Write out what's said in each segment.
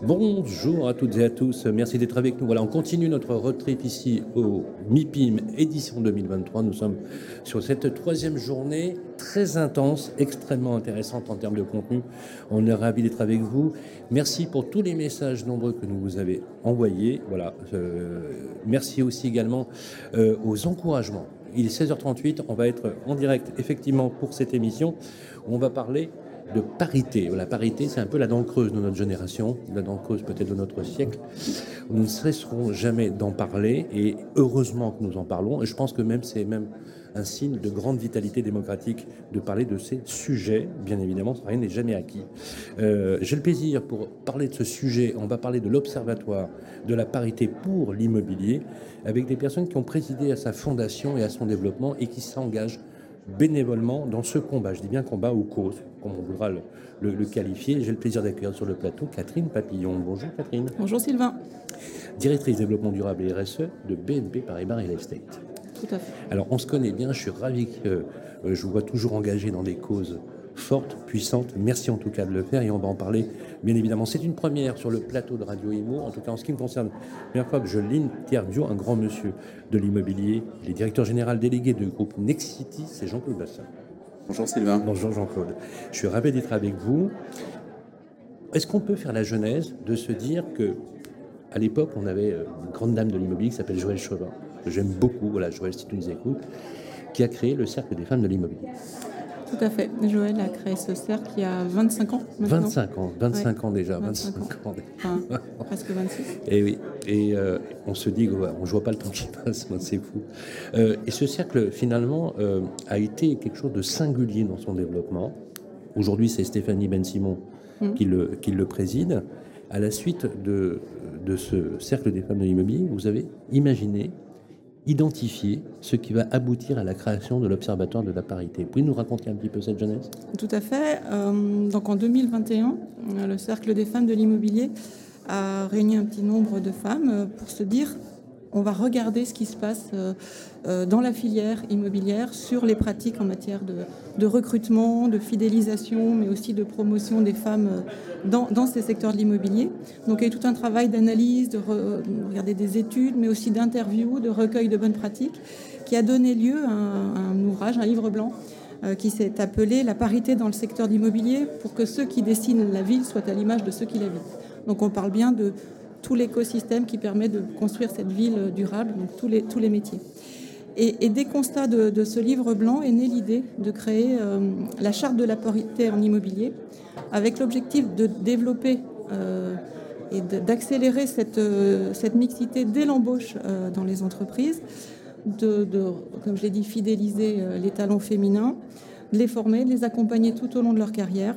Bonjour à toutes et à tous, merci d'être avec nous. Voilà, on continue notre road trip ici au MIPIM édition 2023. Nous sommes sur cette troisième journée très intense, extrêmement intéressante en termes de contenu. On est ravis d'être avec vous. Merci pour tous les messages nombreux que nous vous avez envoyés. Voilà, euh, merci aussi également euh, aux encouragements. Il est 16h38, on va être en direct effectivement pour cette émission où on va parler de parité. La parité, c'est un peu la dent creuse de notre génération, la dent creuse peut-être de notre siècle. Nous ne cesserons jamais d'en parler et heureusement que nous en parlons. Et je pense que même c'est même un signe de grande vitalité démocratique de parler de ces sujets. Bien évidemment, rien n'est jamais acquis. Euh, j'ai le plaisir pour parler de ce sujet. On va parler de l'Observatoire de la parité pour l'immobilier avec des personnes qui ont présidé à sa fondation et à son développement et qui s'engagent bénévolement dans ce combat. Je dis bien combat ou cause, comme on voudra le, qualifier. J'ai le plaisir d'accueillir sur le plateau Catherine Papillon. Bonjour Catherine. Bonjour Sylvain. Directrice développement durable et RSE de BNP Paribas Real Estate. Tout à fait. Alors on se connaît bien, je suis ravi que euh, je vous vois toujours engagé dans des causes forte, puissante. Merci en tout cas de le faire et on va en parler bien évidemment. C'est une première sur le plateau de Radio Imo, en tout cas en ce qui me concerne. La première fois que je l'interview, un grand monsieur de l'immobilier, les directeurs général délégué du groupe Nexity, c'est Jean-Claude Bassin. Bonjour Sylvain. Bonjour Jean-Claude. Je suis ravi d'être avec vous. Est-ce qu'on peut faire la genèse de se dire que à l'époque, on avait euh, une grande dame de l'immobilier qui s'appelle Joël Chauvin, que j'aime beaucoup, voilà, Joël, si tu nous écoutes, qui a créé le Cercle des femmes de l'immobilier. Tout à fait. Joël a créé ce cercle il y a 25 ans. Maintenant. 25 ans, 25 ans déjà, 25, ans. presque 26. Et oui, et euh, on se dit, on ne voit pas le temps qui passe, c'est fou. Euh, et ce cercle, finalement, euh, a été quelque chose de singulier dans son développement. Aujourd'hui, c'est Stéphanie Ben-Simon mmh. qui, le, qui le préside. À la suite de, de ce cercle des femmes de l'immobilier, vous avez imaginé identifier ce qui va aboutir à la création de l'Observatoire de la parité. Vous nous raconter un petit peu cette jeunesse? Tout à fait. Euh, donc en 2021, le Cercle des femmes de l'immobilier a réuni un petit nombre de femmes euh, pour se dire on va regarder ce qui se passe euh, euh, dans la filière immobilière sur les pratiques en matière de, recrutement, de fidélisation, mais aussi de promotion des femmes euh, dans, ces secteurs de l'immobilier. Donc il y a tout un travail d'analyse, de, regarder des études, mais aussi d'interviews, de recueil de bonnes pratiques, qui a donné lieu à un, ouvrage, un livre blanc qui s'est appelé La parité dans le secteur de l'immobilier pour que ceux qui dessinent la ville soient à l'image de ceux qui la vivent. Donc on parle bien de tout l'écosystème qui permet de construire cette ville durable, donc tous les, métiers. Et, des constats de, ce livre blanc est née l'idée de créer euh, la charte de la parité en immobilier, avec l'objectif de développer euh, et d'accélérer cette, euh, cette, mixité dès l'embauche dans les entreprises, de, de comme je l'ai dit, fidéliser les talents féminins, de les former, de les accompagner tout au long de leur carrière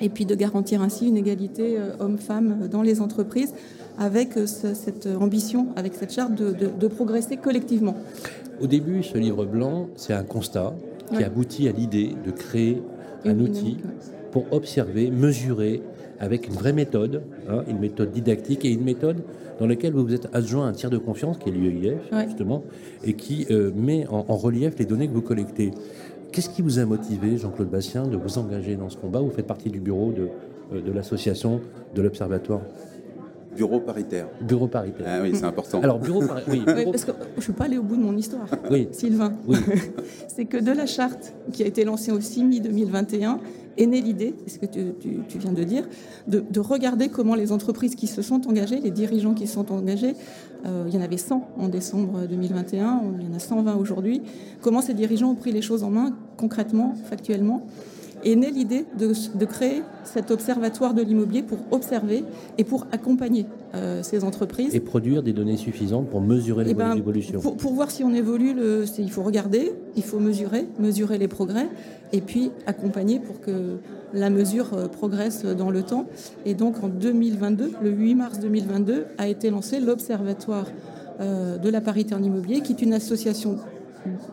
et puis de garantir ainsi une égalité euh, homme-femme dans les entreprises avec euh, cette ambition, avec cette charte de, progresser collectivement. Au début, ce livre blanc, c'est un constat qui aboutit à l'idée de créer un outil pour observer, mesurer avec une vraie méthode, hein, une méthode didactique et une méthode dans laquelle vous êtes adjoint un tiers de confiance qui est l'IEIF, justement, et qui euh, met en, en, relief les données que vous collectez. Qu'est-ce qui vous a motivé, Jean-Claude Bastien, de vous engager dans ce combat? Vous faites partie du bureau de, euh, de l'association, de l'Observatoire Bureau paritaire. Bureau paritaire. Ah oui, c'est important. Alors, bureau paritaire. Oui, parce que je ne suis pas allé au bout de mon histoire, oui. Sylvain. Oui. c'est que de la charte qui a été lancée au CIMI 2021 est née l'idée, c'est ce que tu, viens de dire, de, regarder comment les entreprises qui se sont engagées, les dirigeants qui se sont engagés, euh, il y en avait 100 en décembre 2021, il y en a 120 aujourd'hui, comment ces dirigeants ont pris les choses en main concrètement, factuellement, est née l'idée de, créer cet observatoire de l'immobilier pour observer et pour accompagner euh, ces entreprises. Et produire des données suffisantes pour mesurer eh ben, l'évolution. pour, pour, voir si on évolue, le, il faut regarder, il faut mesurer, mesurer les progrès, et puis accompagner pour que la mesure euh, progresse dans le temps. Et donc en 2022, le 8 mars 2022, a été lancé l'Observatoire euh, de la parité en immobilier, qui est une association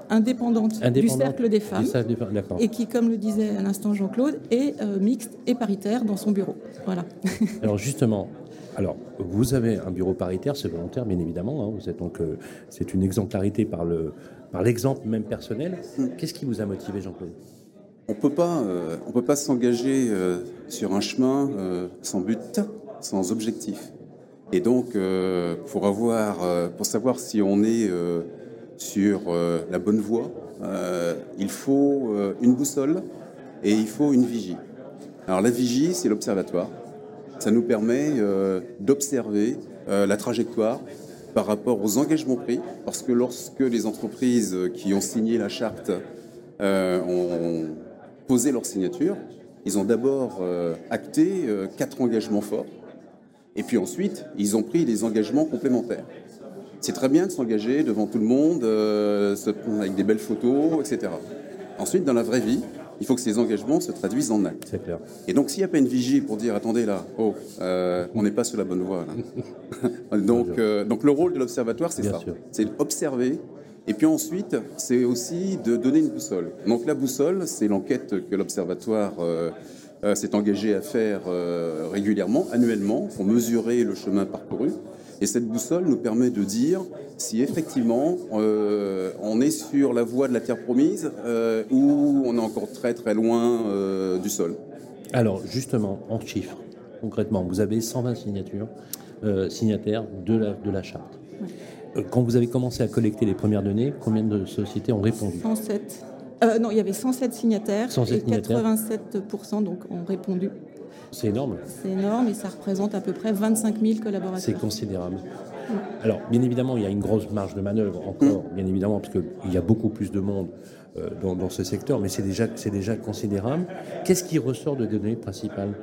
indépendante, du cercle des du femmes cercle des et qui, comme le disait à l'instant Jean-Claude, est euh, mixte et paritaire dans son bureau. Voilà. Alors justement, alors vous avez un bureau paritaire, c'est volontaire bien évidemment. hein, vous êtes donc, euh, c'est une exemplarité par le par l'exemple même personnel. Qu'est-ce qui vous a motivé, Jean-Claude? On peut pas, euh, on peut pas s'engager euh, sur un chemin euh, sans but, sans objectif. Et donc, euh, pour avoir, euh, pour savoir si on est euh, sur euh, la bonne voie, euh, il faut euh, une boussole et il faut une vigie. Alors la vigie, c'est l'observatoire. Ça nous permet d'observer la trajectoire par rapport aux engagements pris, parce que lorsque les entreprises qui ont signé la charte ont posé leur signature, ils ont d'abord acté quatre engagements forts, et puis ensuite, ils ont pris des engagements complémentaires. C'est très bien de s'engager devant tout le monde, euh, avec des belles photos, etc. Ensuite, dans la vraie vie, il faut que ces engagements se traduisent en actes. C'est clair. Et donc, s'il n'y a pas une vigie pour dire, attendez là, oh, euh, on n'est pas sur la bonne voie. Là. donc, euh, donc, le rôle de l'observatoire, c'est ça. C'est d'observer. Et puis ensuite, c'est aussi de donner une boussole. Donc la boussole, c'est l'enquête que l'observatoire s'est engagé à faire régulièrement, annuellement, pour mesurer le chemin parcouru. Et cette boussole nous permet de dire si effectivement euh, on est sur la voie de la terre promise euh, ou on est encore très très loin euh, du sol. Alors justement, en chiffres, concrètement, vous avez 120 signatures, euh, signataires de la, de la charte. Quand vous avez commencé à collecter les premières données, combien de sociétés ont répondu? 107. Euh, non, il y avait 107 signataires 107 et signataires. 87% donc ont répondu. C'est énorme, C'est énorme et ça représente à peu près 25 000 c'est collaborateurs. considérable. Alors, bien évidemment, il y a une grosse marge de manœuvre encore, bien évidemment, parce qu'il y a beaucoup plus de monde euh, dans, dans ce secteur, mais c'est déjà, c'est déjà considérable. Qu'est-ce qui ressort de données principales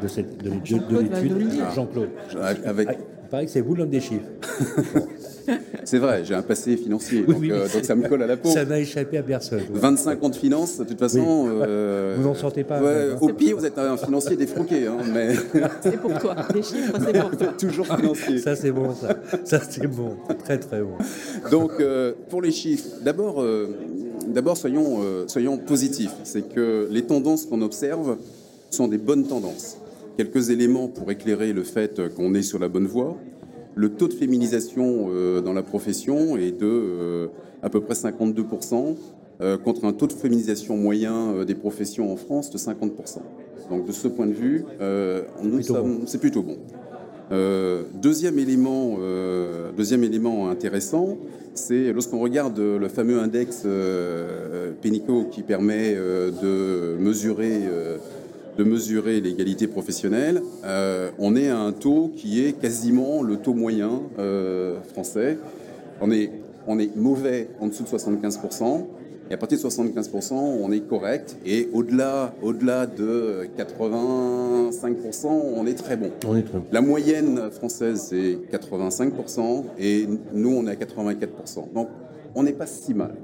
de, cette, de, l'étude? Jean-Claude. Avec, Ah, il paraît que c'est vous l'homme des chiffres. c'est vrai, j'ai un passé financier, Oui, donc, oui. euh, donc ça me colle à la peau. Ça n'a échappé à personne. 25 ans de finance, de toute façon. euh, Vous n'en sortez pas, ouais, au pire, vous êtes un financier défroqué, hein, mais C'est pour toi. Des chiffres, c'est pour toi. toujours financier. Ça, c'est bon, ça. Ça, c'est bon. Très, très bon. Donc, euh, pour les chiffres, d'abord, euh, d'abord soyons, euh, soyons positifs. C'est que les tendances qu'on observe sont des bonnes tendances. Quelques éléments pour éclairer le fait qu'on est sur la bonne voie. Le taux de féminisation euh, dans la profession est de euh, à peu près 52%, euh, contre un taux de féminisation moyen des professions en France de 50%. Donc, de ce point de vue, c'est plutôt bon. Euh, deuxième élément, euh, deuxième élément intéressant, c'est lorsqu'on regarde le fameux index euh, Pénicaud qui permet de mesurer, de mesurer l'égalité professionnelle, euh, on est à un taux qui est quasiment le taux moyen euh, français. On est, on est mauvais en dessous de 75%. Et à partir de 75%, on est correct. Et au-delà, au-delà de 85%, on est très bon. On est très bon. La moyenne française, c'est 85%, et nous, on est à 84%. Donc, on n'est pas si mal.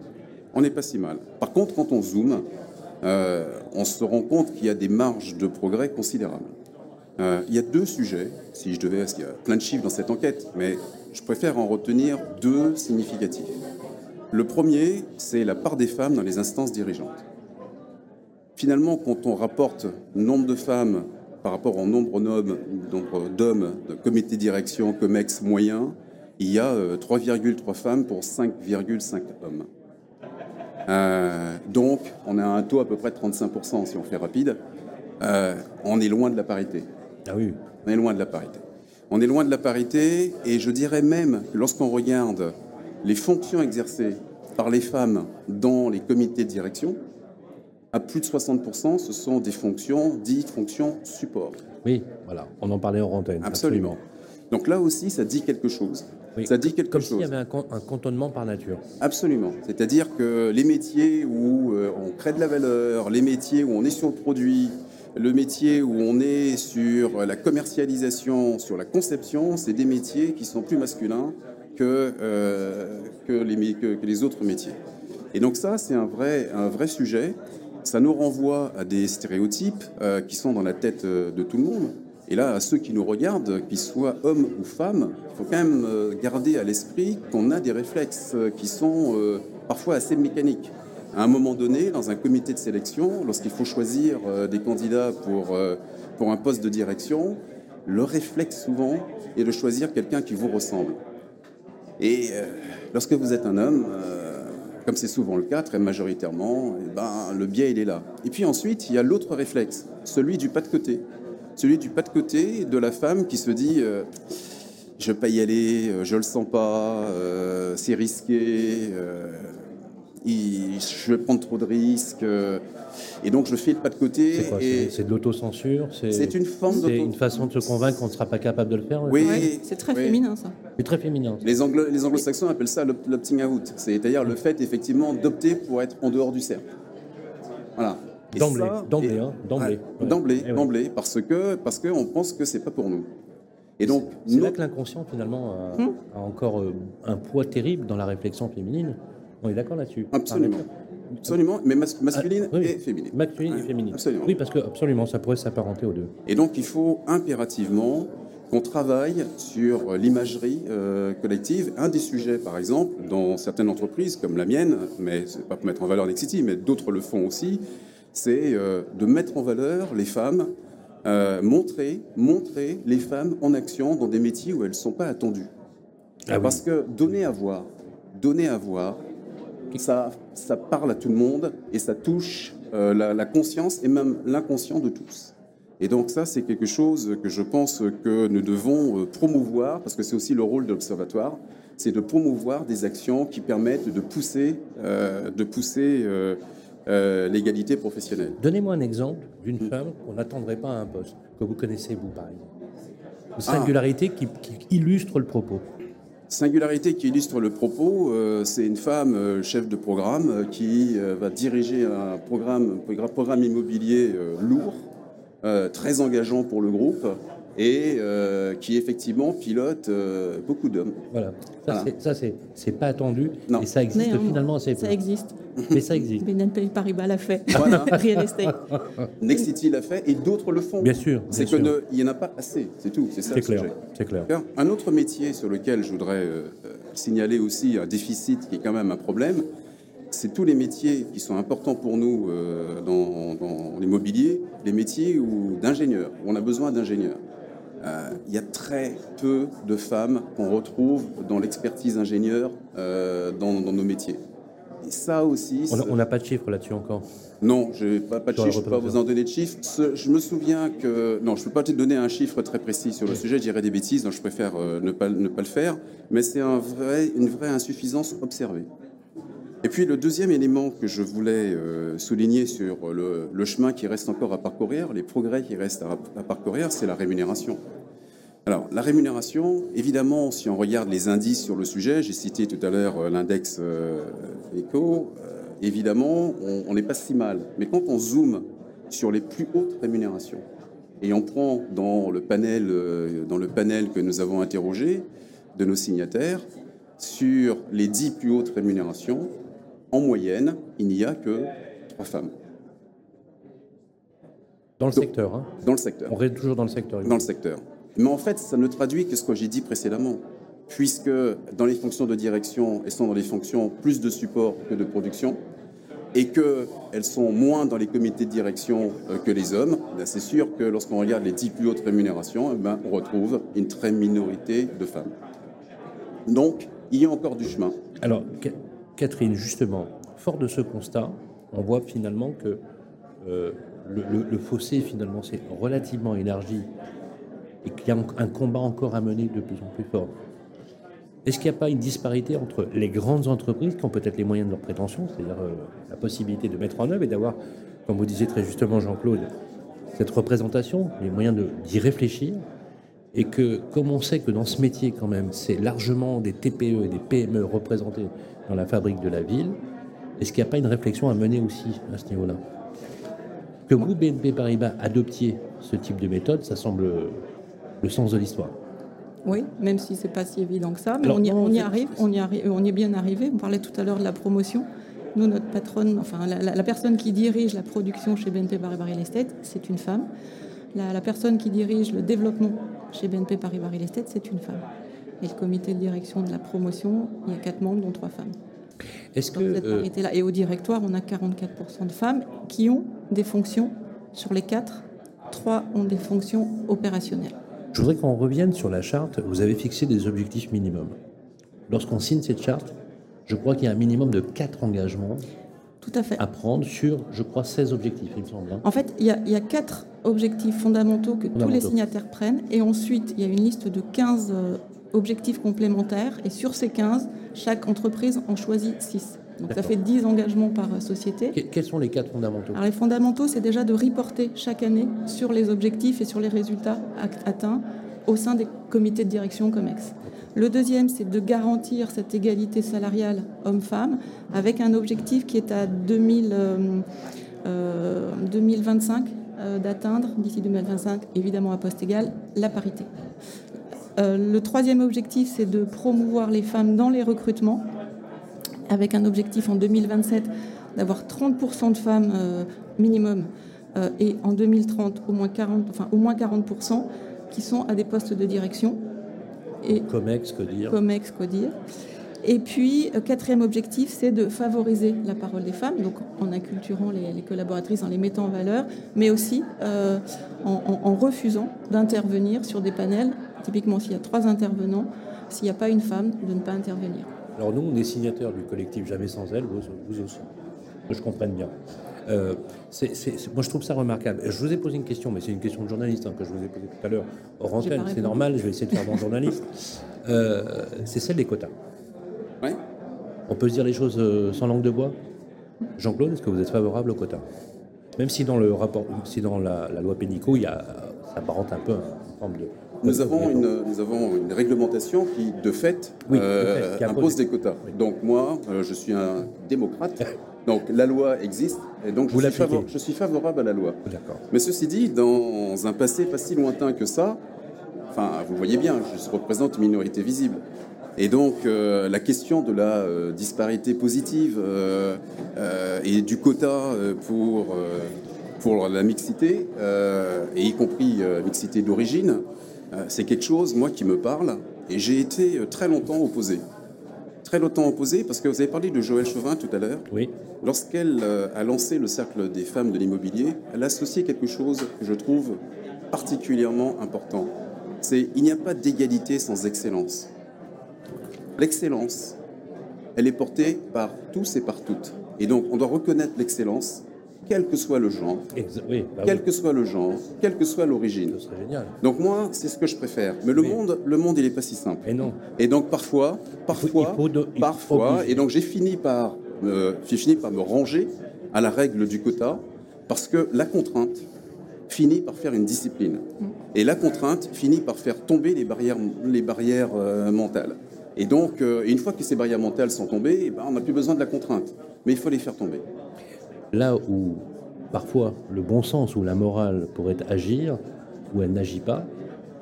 On n'est pas si mal. Par contre, quand on zoome, euh, on se rend compte qu'il y a des marges de progrès considérables. Euh, il y a deux sujets, si je devais, parce qu'il y a plein de chiffres dans cette enquête, mais je préfère en retenir deux significatifs. Le premier, c'est la part des femmes dans les instances dirigeantes. Finalement, quand on rapporte nombre de femmes par rapport au nombre d'hommes, de comité de direction, COMEX moyen, il y a euh, 3,3 femmes pour 5,5 hommes. Euh, donc, on a un taux à peu près de 35% si on fait rapide. Euh, on est loin de la parité. Ah oui. On est loin de la parité. On est loin de la parité et je dirais même que lorsqu'on regarde les fonctions exercées par les femmes dans les comités de direction, à plus de 60%, ce sont des fonctions dites fonctions support. Oui, voilà. On en parlait en antenne. Absolument. Donc là aussi, ça dit quelque chose. Oui. Ça dit quelque Comme chose. s'il y avait un, un cantonnement par nature. Absolument. C'est-à-dire que les métiers où euh, on crée de la valeur, les métiers où on est sur le produit, le métier où on est sur la commercialisation, sur la conception, c'est des métiers qui sont plus masculins que, euh, que, les, mé- que- que les autres métiers. Et donc ça, c'est un vrai, un vrai sujet. Ça nous renvoie à des stéréotypes euh, qui sont dans la tête de tout le monde. Et là, à ceux qui nous regardent, qu'ils soient hommes ou femmes, il faut quand même euh, garder à l'esprit qu'on a des réflexes euh, qui sont euh, parfois assez mécaniques. À un moment donné, dans un comité de sélection, lorsqu'il faut choisir des candidats pour, pour un poste de direction, le réflexe souvent est de choisir quelqu'un qui vous ressemble. Et lorsque vous êtes un homme, comme c'est souvent le cas, très majoritairement, eh ben, le biais, il est là. Et puis ensuite, il y a l'autre réflexe, celui du pas de côté celui du pas de côté de la femme qui se dit euh, je ne vais pas y aller, euh, je le sens pas, euh, c'est risqué, je vais prendre trop de risques. et donc je fais le pas de côté. C'est de l'autocensure C'est une forme C'est une façon de se convaincre qu'on ne sera pas capable de le faire Oui, c'est très féminin ça. C'est très féminin. Les, Anglo les anglo-saxons appellent ça l'opting out, c'est-à-dire le fait effectivement d'opter pour être en dehors du cercle. Voilà. D'emblée, d'emblée, hein, d'emblée. D'emblée, eh d'emblée, parce que parce qu'on pense que c'est pas pour nous. Et donc, c'est là que l'inconscient finalement a, hmm encore euh, un poids terrible dans la réflexion féminine. On est d'accord là-dessus Absolument. Absolument, mais masculine ah, et féminine. Masculine et féminine. Absolument. Oui, parce que absolument, ça pourrait s'apparenter aux deux. Et donc, il faut impérativement qu'on travaille sur l'imagerie euh, collective. Un des sujets, par exemple, dans certaines entreprises comme la mienne, mais c'est pas pour mettre en valeur Nexity, mais d'autres le font aussi, c'est euh, de mettre en valeur les femmes, euh, montrer, montrer les femmes en action dans des métiers où elles ne sont pas attendues. Ah Parce que donner à voir, donner à voir, ça, ça parle à tout le monde et ça touche euh, la, conscience et même l'inconscient de tous. Et donc ça, c'est quelque chose que je pense que nous devons promouvoir, parce que c'est aussi le rôle de l'Observatoire, c'est de promouvoir des actions qui permettent de pousser, de pousser euh, l'égalité professionnelle. Donnez-moi un exemple d'une femme qu'on n'attendrait pas à un poste, que vous connaissez vous par exemple. Une singularité qui, illustre le propos. Singularité qui illustre le propos, euh, c'est une femme euh, chef de programme qui va diriger un programme, un programme immobilier lourd, très engageant pour le groupe, et euh, qui effectivement pilote euh, beaucoup d'hommes. Voilà, ça c'est pas attendu, non. et ça existe finalement assez Ça existe. Mais ça existe. BNP Paribas l'a fait, voilà. Real Estate. Nexity l'a fait et d'autres le font. Bien sûr. C'est qu'il n'y en a pas assez, c'est tout, c'est ça le clair, C'est clair. Un autre métier sur lequel je voudrais euh, signaler aussi un déficit qui est quand même un problème, c'est tous les métiers qui sont importants pour nous dans, dans l'immobilier, les métiers d'ingénieurs, où on a besoin d'ingénieurs. Euh, il y a très peu de femmes qu'on retrouve dans l'expertise ingénieure euh, dans, nos métiers. Et ça aussi. On n'a pas de chiffres là-dessus encore Non, je n'ai pas, pas, de chiffres, je ne peux pas vous en donner de chiffres. je me souviens que. Non, je ne peux pas te donner un chiffre très précis sur le sujet, je dirais des bêtises, donc je préfère euh, ne, pas, ne pas le faire. Mais c'est un vrai, une vraie insuffisance observée. Et puis le deuxième élément que je voulais souligner sur le, chemin qui reste encore à parcourir, les progrès qui restent à parcourir, c'est la rémunération. Alors, la rémunération, évidemment, si on regarde les indices sur le sujet, j'ai cité tout à l'heure euh, l'index euh, ECO, euh, évidemment, on n'est pas si mal. Mais quand on zoome sur les plus hautes rémunérations, et on prend dans le panel, dans le panel que nous avons interrogé de nos signataires, sur les dix plus hautes rémunérations, en moyenne, il n'y a que trois femmes. Dans le secteur, hein Dans le secteur. On reste toujours dans le secteur. Dans le secteur. Mais en fait, ça ne traduit que ce que j'ai dit précédemment. Puisque dans les fonctions de direction, elles sont dans les fonctions plus de support que de production, et qu'elles sont moins dans les comités de direction euh, que les hommes, ben, c'est sûr que lorsqu'on regarde les dix plus hautes rémunérations, eh ben, on retrouve une très minorité de femmes. Donc, il y a encore du chemin. Alors, Catherine, justement, fort de ce constat, on voit finalement que euh, le, fossé, finalement, s'est relativement élargi et qu'il y a un combat encore à mener de plus en plus fort. Est-ce qu'il n'y a pas une disparité entre les grandes entreprises qui ont peut-être les moyens de leurs prétentions, c'est-à-dire euh, la possibilité de mettre en œuvre et d'avoir, comme vous disiez très justement Jean-Claude, cette représentation, les moyens d'y réfléchir, et que comme on sait que dans ce métier quand même, c'est largement des TPE et des PME représentés dans la fabrique de la ville, est-ce qu'il n'y a pas une réflexion à mener aussi à ce niveau-là? Que vous, BNP Paribas, adoptiez ce type de méthode, ça semble le sens de l'histoire. Oui, même si c'est pas si évident que ça, mais on, y, arrive, on y arrive, on y est bien arrivé. On parlait tout à l'heure de la promotion. Nous, notre patronne, enfin la, personne qui dirige la production chez BNP Paribas Real Estate, c'est une femme. la, la personne qui dirige le développement chez BNP Paribas Real Estate, c'est une femme. Et le comité de direction de la promotion, il y a quatre membres, dont trois femmes. Est-ce que cette euh, parité-là. Et au directoire, on a 44% de femmes qui ont des fonctions sur les quatre. Trois ont des fonctions opérationnelles. je voudrais qu'on revienne sur la charte. Vous avez fixé des objectifs minimums. Lorsqu'on signe cette charte, je crois qu'il y a un minimum de quatre engagements Tout à fait. à prendre sur, je crois, 16 objectifs, il me semble. hein. En fait, il y, a, il y a quatre objectifs fondamentaux que tous les signataires prennent. Et ensuite, il y a une liste de 15 euh, objectifs complémentaires. Et sur ces 15, chaque entreprise en choisit 6. Donc ça fait 10 engagements par euh, société. Que- Quels sont les quatre fondamentaux? Alors les fondamentaux, c'est déjà de reporter chaque année sur les objectifs et sur les résultats at- atteints au sein des comités de direction COMEX. Le deuxième, c'est de garantir cette égalité salariale homme-femme avec un objectif qui est à 2000, euh, euh, 2025 euh, d'atteindre, d'ici 2025, évidemment à poste égal, la parité. Euh, le troisième objectif, c'est de promouvoir les femmes dans les recrutements avec un objectif en 2027 d'avoir 30% de femmes euh, minimum euh, et en 2030 au moins 40, enfin, au moins 40% qui sont à des postes de direction et Comex, que dire? COMEX, CODIR. Et puis, euh, quatrième objectif, c'est de favoriser la parole des femmes, donc en inculturant les, les collaboratrices, en les mettant en valeur, mais aussi euh, en, en- en refusant d'intervenir sur des panels. Typiquement, s'il y a trois intervenants, s'il n'y a pas une femme, de ne pas intervenir. Alors nous, on est signataires du collectif Jamais sans elle, vous, vous aussi. Que je comprenne bien. Euh, moi, je trouve ça remarquable. Je vous ai posé une question, mais c'est une question de journaliste hein, que je vous ai posée tout à l'heure hors antenne. C'est normal, je vais essayer de faire mon journaliste. Euh, c'est celle des quotas. On peut se dire les choses euh, sans langue de bois? Jean-Claude, est-ce que vous êtes favorable aux quotas Même si dans le rapport, si dans la, la loi Pénicaud, il y a, ça barante un peu une forme de. Nous avons, une, nous avons une réglementation qui, de fait, Oui, de euh, fait, impose des- quotas. Donc moi, euh, je suis un démocrate. Donc la loi existe et donc je Vous suis, l'appliquez. favor- je suis favorable à la loi. Mais ceci dit, dans un passé pas si lointain que ça, enfin, vous voyez bien, je représente une minorité visible. Et donc, euh, la question de la euh, disparité positive euh, et du quota pour, pour la mixité, et y compris mixité d'origine, c'est quelque chose, moi, qui me parle. Et j'ai été très longtemps opposé. Très longtemps opposé, parce que vous avez parlé de Joël Chauvin tout à l'heure. Oui. Lorsqu'elle a lancé le cercle des femmes de l'immobilier, elle a associé quelque chose que je trouve particulièrement important. C'est il n'y a pas d'égalité sans excellence. L'excellence, elle est portée par tous et par toutes. Et donc, on doit reconnaître l'excellence, quel que soit le genre, Exa- oui, bah quel oui, que soit le genre, quelle que soit l'origine. ce serait génial. Donc moi, c'est ce que je préfère. Mais le Oui. monde, le monde, il est pas si simple. Et non. Et donc parfois, parfois, il faut de- il faut parfois, et donc j'ai fini par me, j'ai fini par me ranger à la règle du quota parce que la contrainte finit par faire une discipline et la contrainte finit par faire tomber les barrières, les barrières euh, mentales. Et donc, euh, une fois que ces barrières mentales sont tombées, eh ben, on n'a plus besoin de la contrainte, mais il faut les faire tomber. Là où parfois le bon sens ou la morale pourrait agir, où elle n'agit pas,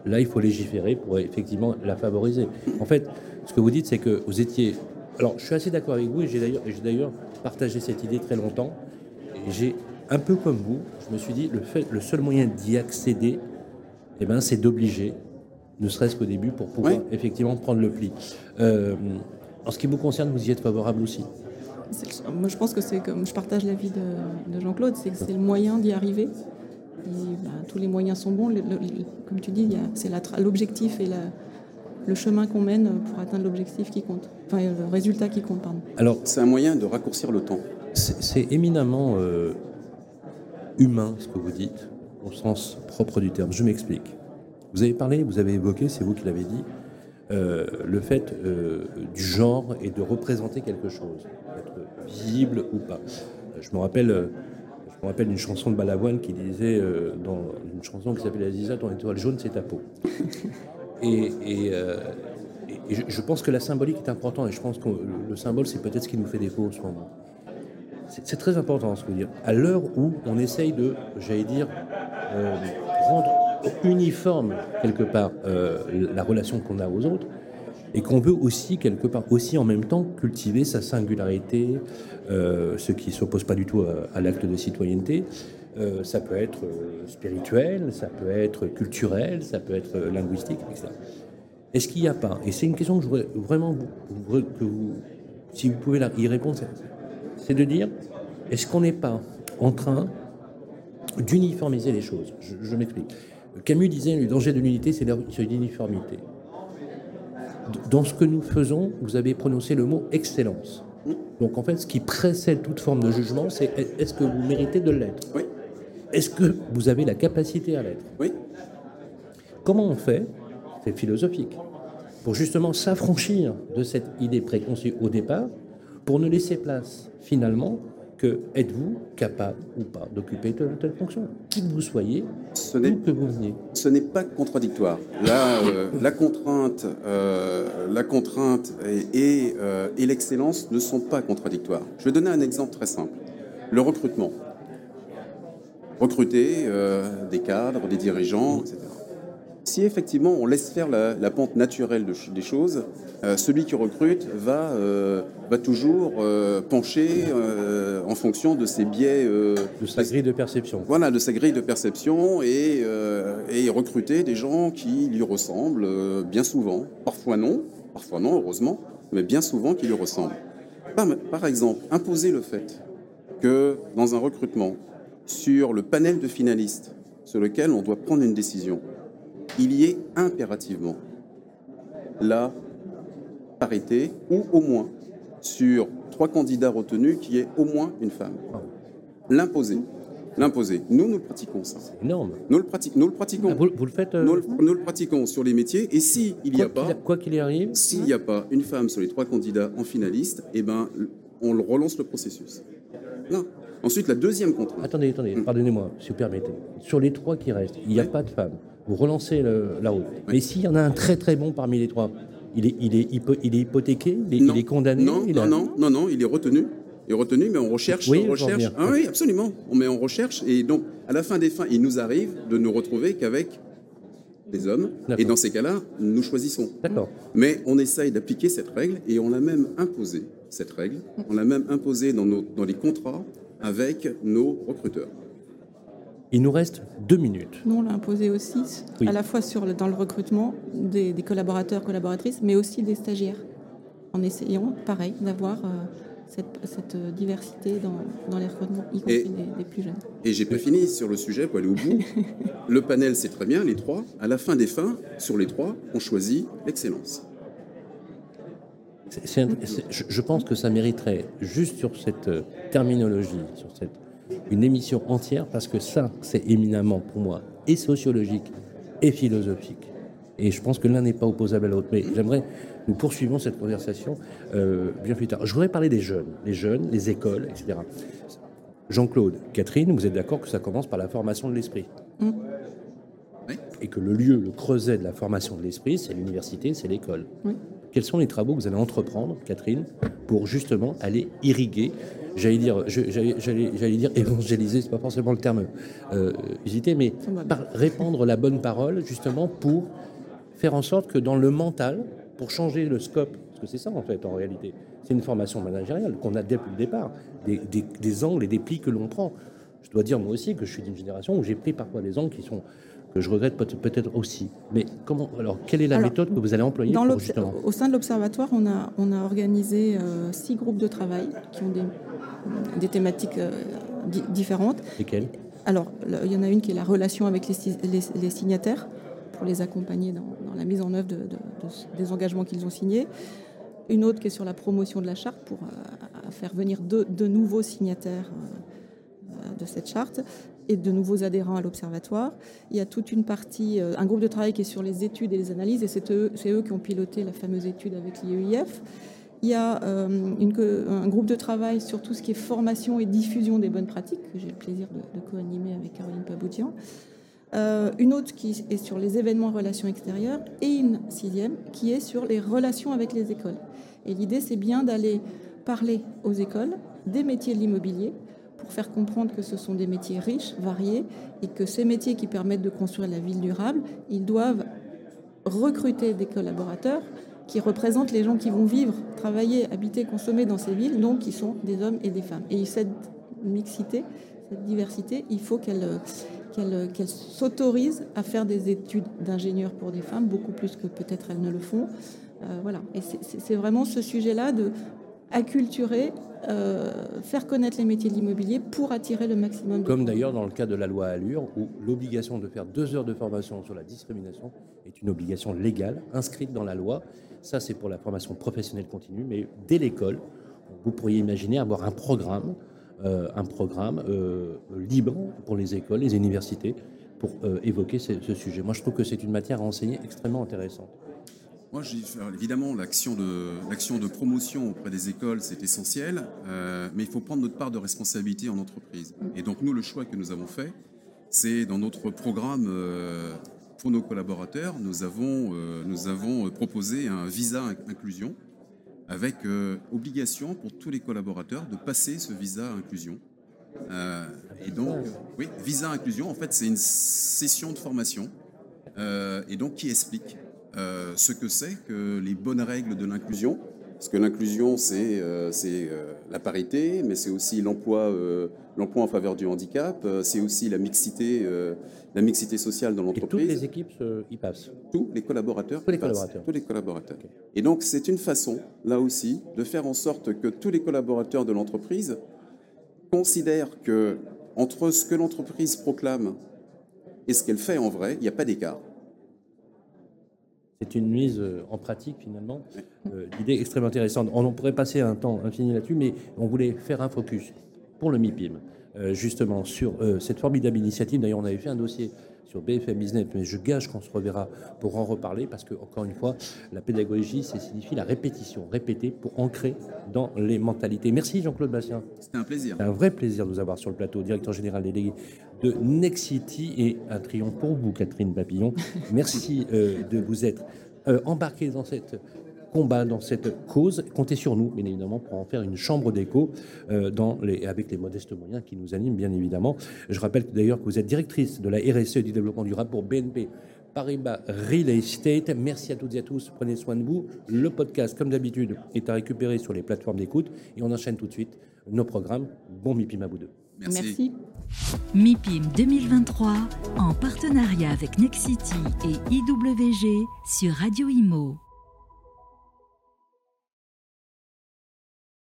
là il faut légiférer pour effectivement la favoriser. En fait, ce que vous dites, c'est que vous étiez. Alors, je suis assez d'accord avec vous et j'ai d'ailleurs, partagé cette idée très longtemps. J'ai un peu comme vous, je me suis dit, le seul moyen d'y accéder, eh ben, c'est d'obliger, ne serait-ce qu'au début, pour pouvoir Oui. effectivement prendre le pli. Euh, en ce qui vous concerne, vous y êtes favorable aussi C'est- Moi, je pense que c'est comme je partage l'avis de, de Jean-Claude, c'est que c'est le moyen d'y arriver. Et, bah, tous les moyens sont bons. Le- le- le- comme tu dis, c'est l'objectif et la- le chemin qu'on mène pour atteindre l'objectif qui compte. Enfin, le résultat qui compte, pardon. Alors, C'est un moyen de raccourcir le temps. C'est c'est éminemment euh, humain ce que vous dites, au sens propre du terme. Je m'explique. Vous avez parlé, vous avez évoqué, c'est vous qui l'avez dit, euh, le fait euh, du genre et de représenter quelque chose, d'être visible ou pas. Euh, Je me rappelle, je me rappelle d'une chanson de Balavoine qui disait euh, dans une chanson qui s'appelle Aziza, ton étoile jaune, c'est ta peau. Et, et, et- et je, pense que la symbolique est importante et je pense que le, le symbole, c'est peut-être ce qui nous fait défaut en ce moment. C'est très important ce que vous dire. À l'heure où on essaye de, j'allais dire, rendre uniforme quelque part euh, la relation qu'on a aux autres, et qu'on veut aussi quelque part aussi en même temps cultiver sa singularité, euh, ce qui s'oppose pas du tout à, l'acte de citoyenneté. Euh, ça peut être spirituel, ça peut être culturel, ça peut être linguistique, etc. Est-ce qu'il n'y a pas, et c'est une question que je voudrais vraiment que vous, si vous pouvez y répondre, c'est de dire, est-ce qu'on n'est pas en train d'uniformiser les choses? Je, je m'explique. Camus disait, le danger de l'unité, c'est l'uniformité. Dans ce que nous faisons, vous avez prononcé le mot excellence. Donc en fait, ce qui précède toute forme de jugement, c'est est-ce que vous méritez de l'être? Oui. Est-ce que vous avez la capacité à l'être? Oui. Comment on fait? C'est philosophique. Pour justement s'affranchir de cette idée préconçue au départ, pour ne laisser place finalement que êtes-vous capable ou pas d'occuper telle ou telle fonction Qui que vous soyez, ce que vous veniez. Ce n'est pas contradictoire. Là, euh, la contrainte, euh, la contrainte et, euh, et l'excellence ne sont pas contradictoires. Je vais donner un exemple très simple. Le recrutement. Recruter des cadres, des dirigeants, etc. Si effectivement on laisse faire la, pente naturelle des choses, euh, celui qui recrute va, euh, va toujours euh, pencher en fonction de ses biais. de sa grille de perception. Voilà, de sa grille de perception et, et recruter des gens qui lui ressemblent bien souvent. Parfois non, parfois non, heureusement, mais bien souvent qui lui ressemblent. Par, par exemple, imposer le fait que dans un recrutement, sur le panel de finalistes sur lequel on doit prendre une décision, il y ait impérativement la parité, ou au moins, sur trois candidats retenus, qui est au moins une femme. L'imposer. L'imposer. Nous, nous le pratiquons, ça. C'est énorme. Nous le, pratiquons. nous le pratiquons. Ah, vous, le faites euh, nous, le, pratiquons sur les métiers. Et s'il n'y a pas... Quoi qu'il arrive... S'il n'y a pas une femme sur les trois candidats en finaliste, eh ben, on relance le processus. Non. Ensuite, la deuxième contrainte. Attendez, attendez, hmm. pardonnez-moi, si vous permettez. Sur les trois qui restent, il n'y a pas de femme vous relancez la route. Mais s'il y en a un très très bon parmi les trois, il est, il est, il est hypothéqué il est, condamné non, non, non, non, non, il est retenu. Il est retenu, mais on recherche. Oui, on recherche. Ah, oui, absolument. Mais on recherche. Et donc, à la fin des fins, il nous arrive de nous retrouver qu'avec des hommes. Et dans ces cas-là, nous choisissons. D'accord. Mais on essaye d'appliquer cette règle et on l'a même imposée, cette règle. On l'a même imposée dans, nos, dans les contrats avec nos recruteurs. Il nous reste deux minutes. Nous, on l'a imposé aussi, à la fois sur dans le recrutement des, collaborateurs, collaboratrices, mais aussi des stagiaires, en essayant, pareil, d'avoir euh, cette, diversité dans, les recrutements, y compris des, plus jeunes. Et j'ai pas fini sur le sujet pour aller au bout. le panel, c'est très bien, les trois. À la fin des fins, sur les trois, on choisit l'excellence. je pense que ça mériterait, juste sur cette euh, terminologie, sur cette une émission entière parce que ça, c'est éminemment pour moi et sociologique et philosophique. Et je pense que l'un n'est pas opposable à l'autre. Mais j'aimerais, nous poursuivons cette conversation euh, bien plus tard. Je voudrais parler des jeunes, les jeunes, les écoles, etc. Jean-Claude, Catherine, vous êtes d'accord que ça commence par la formation de l'esprit? Mm. Et que le lieu, le creuset de la formation de l'esprit, c'est l'université, c'est l'école. Quels sont les travaux que vous allez entreprendre, Catherine, pour justement aller irriguer j'allais dire, j'allais dire évangéliser, c'est pas forcément le terme euh, usité, mais répandre la bonne parole justement pour faire en sorte que dans le mental, pour changer le scope, parce que c'est ça en fait en réalité, c'est une formation managériale qu'on a dès le départ, des, des angles et des plis que l'on prend. Je dois dire moi aussi que je suis d'une génération où j'ai pris parfois des angles qui sont que je regrette peut-être aussi. Mais comment alors quelle est la méthode que vous allez employer pour justement... Au sein de l'observatoire, on a on a organisé euh, six groupes de travail qui ont des, des thématiques euh, différentes. Lesquelles? Alors il y en a une qui est la relation avec les, les, signataires pour les accompagner dans, la mise en œuvre de, des engagements qu'ils ont signés. Une autre qui est sur la promotion de la charte pour euh, faire venir de nouveaux signataires de cette charte et de nouveaux adhérents à l'Observatoire. Il y a toute une partie, euh, un groupe de travail qui est sur les études et les analyses, et c'est eux, qui ont piloté la fameuse étude avec l'IEIF. Il y a euh, un groupe de travail sur tout ce qui est formation et diffusion des bonnes pratiques, que j'ai le plaisir de, co-animer avec Caroline Paboutian. Euh, une autre qui est sur les événements relations extérieures, et une sixième qui est sur les relations avec les écoles. Et l'idée, c'est bien d'aller parler aux écoles des métiers de l'immobilier, pour faire comprendre que ce sont des métiers riches, variés, et que ces métiers qui permettent de construire la ville durable, ils doivent recruter des collaborateurs qui représentent les gens qui vont vivre, travailler, habiter, consommer dans ces villes, donc qui sont des hommes et des femmes. Et cette mixité, cette diversité, il faut qu'elle s'autorise à faire des études d'ingénieur pour des femmes, beaucoup plus que peut-être elles ne le font. Euh, voilà. Et c'est vraiment ce sujet-là de acculturer, euh, faire connaître les métiers de l'immobilier pour attirer le maximum. Comme d'ailleurs dans le cas de la loi Allure, où l'obligation de faire deux heures de formation sur la discrimination est une obligation légale inscrite dans la loi. Ça, c'est pour la formation professionnelle continue, mais dès l'école, vous pourriez imaginer avoir un programme, euh, un programme euh, libre pour les écoles, les universités, pour évoquer ce, ce, sujet. Moi, je trouve que c'est une matière à enseigner extrêmement intéressante. Moi, évidemment, l'action de, promotion auprès des écoles, c'est essentiel, euh, mais il faut prendre notre part de responsabilité en entreprise. Et donc, nous, le choix que nous avons fait, c'est dans notre programme euh, pour nos collaborateurs, nous avons, euh, nous avons proposé un visa inclusion avec obligation pour tous les collaborateurs de passer ce visa inclusion. et donc, oui, visa inclusion, en fait, c'est une session de formation, et donc qui explique euh, ce que c'est que les bonnes règles de l'inclusion. Parce que l'inclusion, c'est euh, euh, la parité, mais c'est aussi l'emploi l'emploi en faveur du handicap, c'est aussi la mixité, la mixité sociale dans l'entreprise. Toutes les équipes y passent. Tous les collaborateurs. Tous les collaborateurs. Tous les collaborateurs. Et donc, c'est une façon, là aussi, de faire en sorte que tous les collaborateurs de l'entreprise considèrent que entre ce que l'entreprise proclame et ce qu'elle fait en vrai, il n'y a pas d'écart. C'est une mise euh, en pratique finalement euh, d'idées extrêmement intéressantes. On pourrait passer un temps infini là-dessus, mais on voulait faire un focus pour le MIPIM, euh, justement sur cette formidable initiative. D'ailleurs, on avait fait un dossier sur BFM Business, mais je gage qu'on se reverra pour en reparler parce que, encore une fois, la pédagogie, ça signifie la répétition, répéter pour ancrer dans les mentalités. Merci Jean-Claude Bastien. C'était un plaisir. un vrai plaisir de vous avoir sur le plateau, directeur général délégué de Nexity et un triomphe pour vous, Catherine Papillon. Merci euh, de vous être euh, embarqué dans cette combat dans cette cause. Comptez sur nous, bien évidemment, pour en faire une chambre d'écho euh, avec les modestes moyens qui nous animent, bien évidemment. Je rappelle d'ailleurs que vous êtes directrice de la RSE et du développement durable pour BNP. Paribas Real Estate. Merci à toutes et à tous. Prenez soin de vous. Le podcast, comme d'habitude, est à récupérer sur les plateformes d'écoute. Et on enchaîne tout de suite nos programmes. Bon MIPIM à vous deux. Merci. Merci. MIPIM 2023 en partenariat avec Nexity et IWG sur Radio Imo.